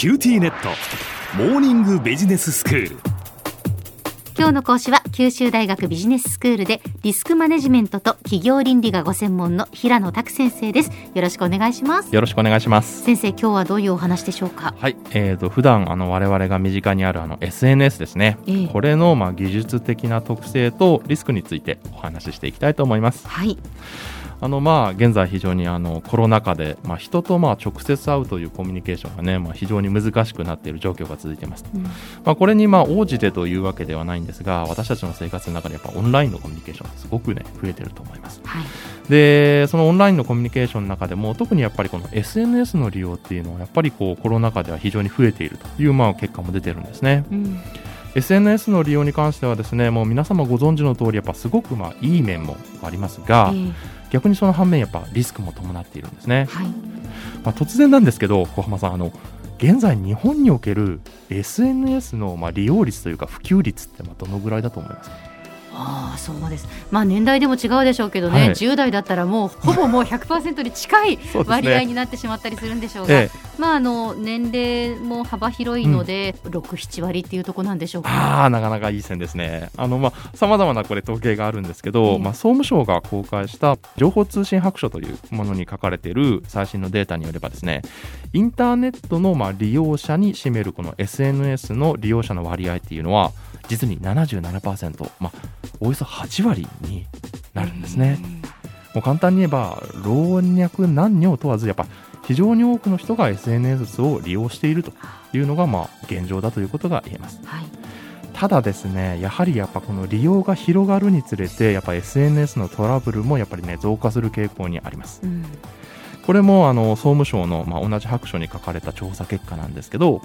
QTnet。モーニングビジネススクール。今日の講師は九州大学ビジネススクールでリスクマネジメントと企業倫理がご専門の平野拓先生です。よろしくお願いします。よろしくお願いします。先生今日はどういうお話でしょうか？はい、えーと普段あの我々が身近にあるあの SNS ですね、ええ。これのまあ技術的な特性とリスクについてお話ししていきたいと思います。はいあのまあ現在非常にあのコロナ禍でまあ人とまあ直接会うというコミュニケーションがねまあ非常に難しくなっている状況が続いています。うん。まあ、これにまあ応じてというわけではないんですが私たちの生活の中でやっぱオンラインのコミュニケーションすごくね増えてると思いますはいでそのオンラインのコミュニケーションの中でも特にやっぱりこの SNS の利用っていうのはやっぱりこうコロナ禍では非常に増えているというまあ結果も出てるんですね。うん。SNS の利用に関してはですねもう皆様ご存知の通りやっぱすごくまあいい面もありますが、えー逆にその反面やっぱリスクも伴っているんですね、はい。まあ、突然なんですけど小浜さんあの現在日本における SNS のまあ利用率というか普及率ってまあどのぐらいだと思いますか？ああそうです。まあ年代でも違うでしょうけどね、はい。10代だったらもうほぼもう100%に近い 割合になってしまったりするんでしょうが、ええ。まああの年齢も幅広いので、六七割っていうところなんでしょうか。ああなかなかいい線ですね。あのまあさまざまなこれ統計があるんですけど、ええ。まあ総務省が公開した情報通信白書というものに書かれている最新のデータによればですね、インターネットのまあ利用者に占めるこの SNS の利用者の割合っていうのは実に77%、まあおよそ8割になるんですね。もう簡単に言えば老若男女問わずやっぱ非常に多くの人が SNS を利用しているというのがまあ現状だということが言えます。はい。ただですね、やはりやっぱこの利用が広がるにつれて、やっぱ SNS のトラブルもやっぱりね、増加する傾向にあります。うん。これもあの総務省の、まあ、同じ白書に書かれた調査結果なんですけど、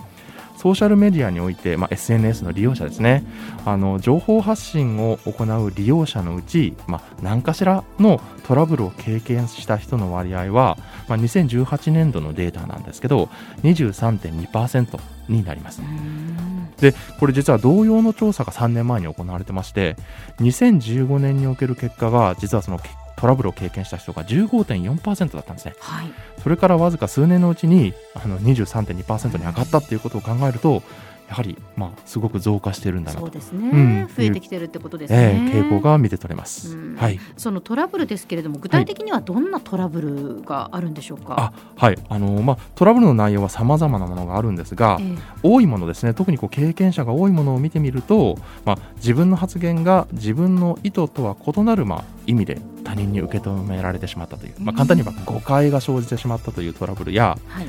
ソーシャルメディアにおいて、まあ、SNS の利用者ですね。あの情報発信を行う利用者のうち、まあ、何かしらのトラブルを経験した人の割合は、まあ、2018年度のデータなんですけど23.2%になります。うん。でこれ実は同様の調査が3年前に行われてまして2015年における結果が実はそのけトラブルを経験した人が15.4%だったんですねはい。それからわずか数年のうちにあの23.2%に上がったっていうことを考えるとやはりまあすごく増加しているんだなと、そうですね、うん。増えてきてるってことですえね。え傾向が見て取れます、うん。はい。そのトラブルですけれども具体的にはどんなトラブルがあるんでしょうか？あはい。あのまあ、トラブルの内容はさまざまなものがあるんですが、ええ。多いものですね。特にこう経験者が多いものを見てみると、まあ、自分の発言が自分の意図とは異なる、まあ、意味で他人に受け止められてしまったという、まあ、簡単に言えば誤解が生じてしまったというトラブルやはい。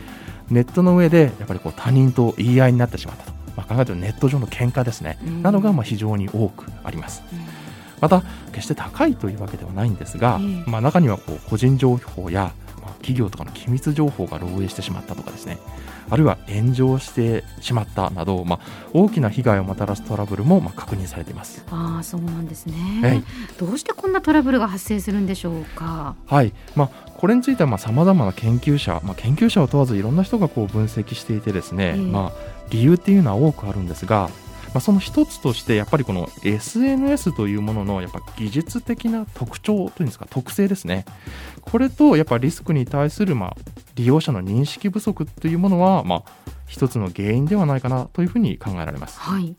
ネットの上でやっぱりこう他人と言い合いになってしまったと、まあ、考えるとネット上の喧嘩ですね、うん。などがまあ非常に多くあります。うん。また決して高いというわけではないんですが、ええ。まあ、中にはこう個人情報や、まあ、企業とかの機密情報が漏洩してしまったとかですね。あるいは炎上してしまったなど、まあ、大きな被害をもたらすトラブルもまあ確認されています。ああそうなんですね、はいどうしてこんなトラブルが発生するんでしょうか？はい。まあ、これについてはさまざまな研究者、まあ、研究者を問わずいろんな人がこう分析していてですね、ええ。まあ、理由っていうのは多くあるんですが、まあ、その一つとしてやっぱりこの SNS というもののやっぱ技術的な特徴というんですか特性ですねこれとやっぱリスクに対するまあ利用者の認識不足というものはまあ一つの原因ではないかなというふうに考えられます。はい。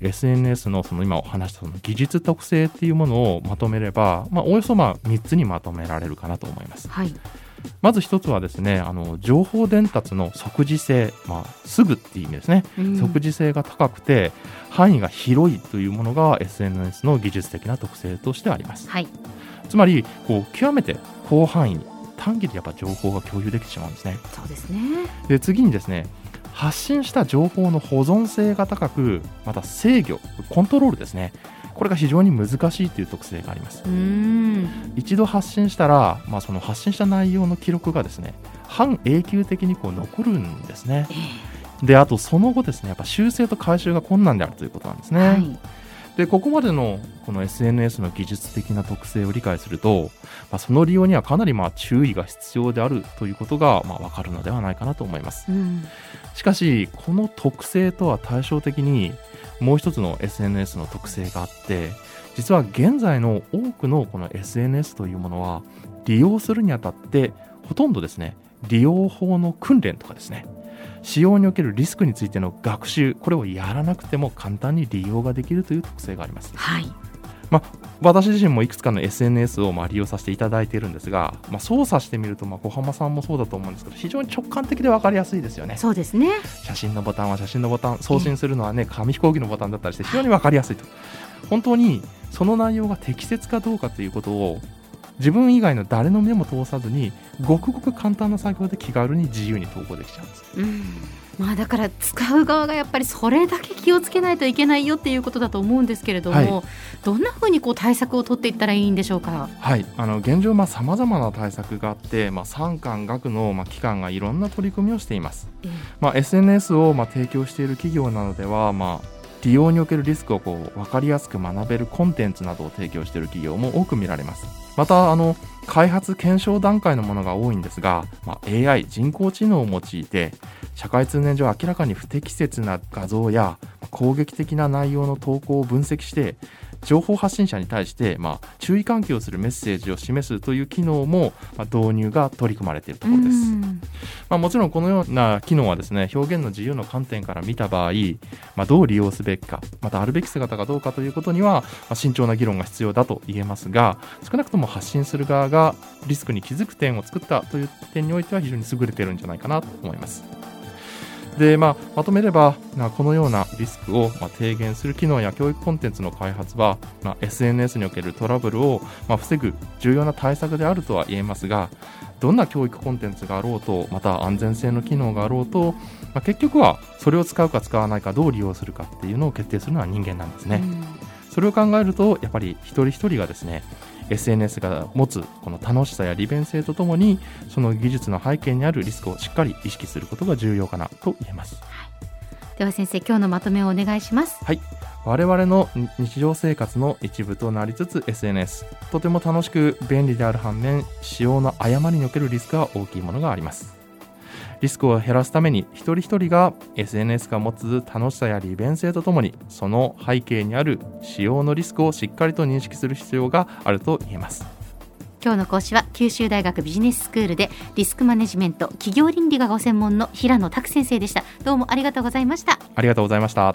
SNS のその今お話したその技術特性っていうものをまとめれば、まあ、およそまあ3つにまとめられるかなと思います。はい。まず一つはですね、あの情報伝達の即時性、まあ、すぐっていう意味ですね。うん即時性が高くて範囲が広いというものが SNS の技術的な特性としてあります。はい。つまりこう極めて広範囲に短期でやっぱ情報が共有できてしまうんですね。そうですね。で次にですね発信した情報の保存性が高くまた制御コントロールですねこれが非常に難しいという特性がありますうーん。一度発信したら、まあ、その発信した内容の記録がですね半永久的にこう残るんですねえであとその後ですねやっぱ修正と回収が困難であるということなんですね、えはい。でここまでのこの SNS の技術的な特性を理解すると、まあ、その利用にはかなりまあ注意が必要であるということがまあ分かるのではないかなと思いますうん。しかしこの特性とは対照的にもう一つの SNS の特性があって実は現在の多くのこの SNS というものは利用するにあたってほとんどですね利用法の訓練とかですね使用におけるリスクについての学習これをやらなくても簡単に利用ができるという特性がありますはい。まあ、私自身もいくつかの SNS をまあ利用させていただいているんですが、まあ、操作してみると、まあ、小浜さんもそうだと思うんですけど非常に直感的で分かりやすいですよねそうですね。写真のボタンは写真のボタン送信するのはね紙飛行機のボタンだったりして非常に分かりやすいと本当にその内容が適切かどうかということを自分以外の誰の目も通さずにごくごく簡単な作業で気軽に自由に投稿できちゃうんですうん。まあだから使う側がやっぱりそれだけ気をつけないといけないよっていうことだと思うんですけれども、はどんなふうにこう対策を取っていったらいいんでしょうか？はい、あの現状さまざ、まな対策があって、まあ、産官学の、まあ、機関がいろんな取り組みをしています。ええまあ、SNS を、まあ、提供している企業などでは、まあ、利用におけるリスクをこう分かりやすく学べるコンテンツなどを提供している企業も多く見られます。またあの開発検証段階のものが多いんですが、まあ、AI 人工知能を用いて社会通念上明らかに不適切な画像や攻撃的な内容の投稿を分析して情報発信者に対して、まあ、注意喚起をするメッセージを示すという機能も、まあ、導入が取り組まれているところです。うんまあ、もちろんこのような機能はですね表現の自由の観点から見た場合、まあ、どう利用すべきかまたあるべき姿がどうかということには、まあ、慎重な議論が必要だと言えますが少なくとも発信する側がリスクに気づく点を作ったという点においては非常に優れているんじゃないかなと思います。でまあ、まとめれば、まあこのようなリスクをまあ低減する機能や教育コンテンツの開発は、まあ、SNS におけるトラブルをまあ防ぐ重要な対策であるとは言えますがどんな教育コンテンツがあろうとまた安全性の機能があろうと、まあ、結局はそれを使うか使わないかどう利用するかっていうのを決定するのは人間なんですね。それを考えるとやっぱり一人一人がですね SNS が持つこの楽しさや利便性とともにその技術の背景にあるリスクをしっかり意識することが重要かなと言えます。では先生今日のまとめをお願いします。我々の日常生活の一部となりつつ SNS とても楽しく便利である反面使用の誤りにおけるリスクが大きいものがありますリスクを減らすために一人一人が SNS が持つ楽しさや利便性とともにその背景にある使用のリスクをしっかりと認識する必要があると言えます今日の講師は九州大学ビジネススクールでリスクマネジメント企業倫理がご専門の平野拓先生でした。どうもありがとうございました。ありがとうございました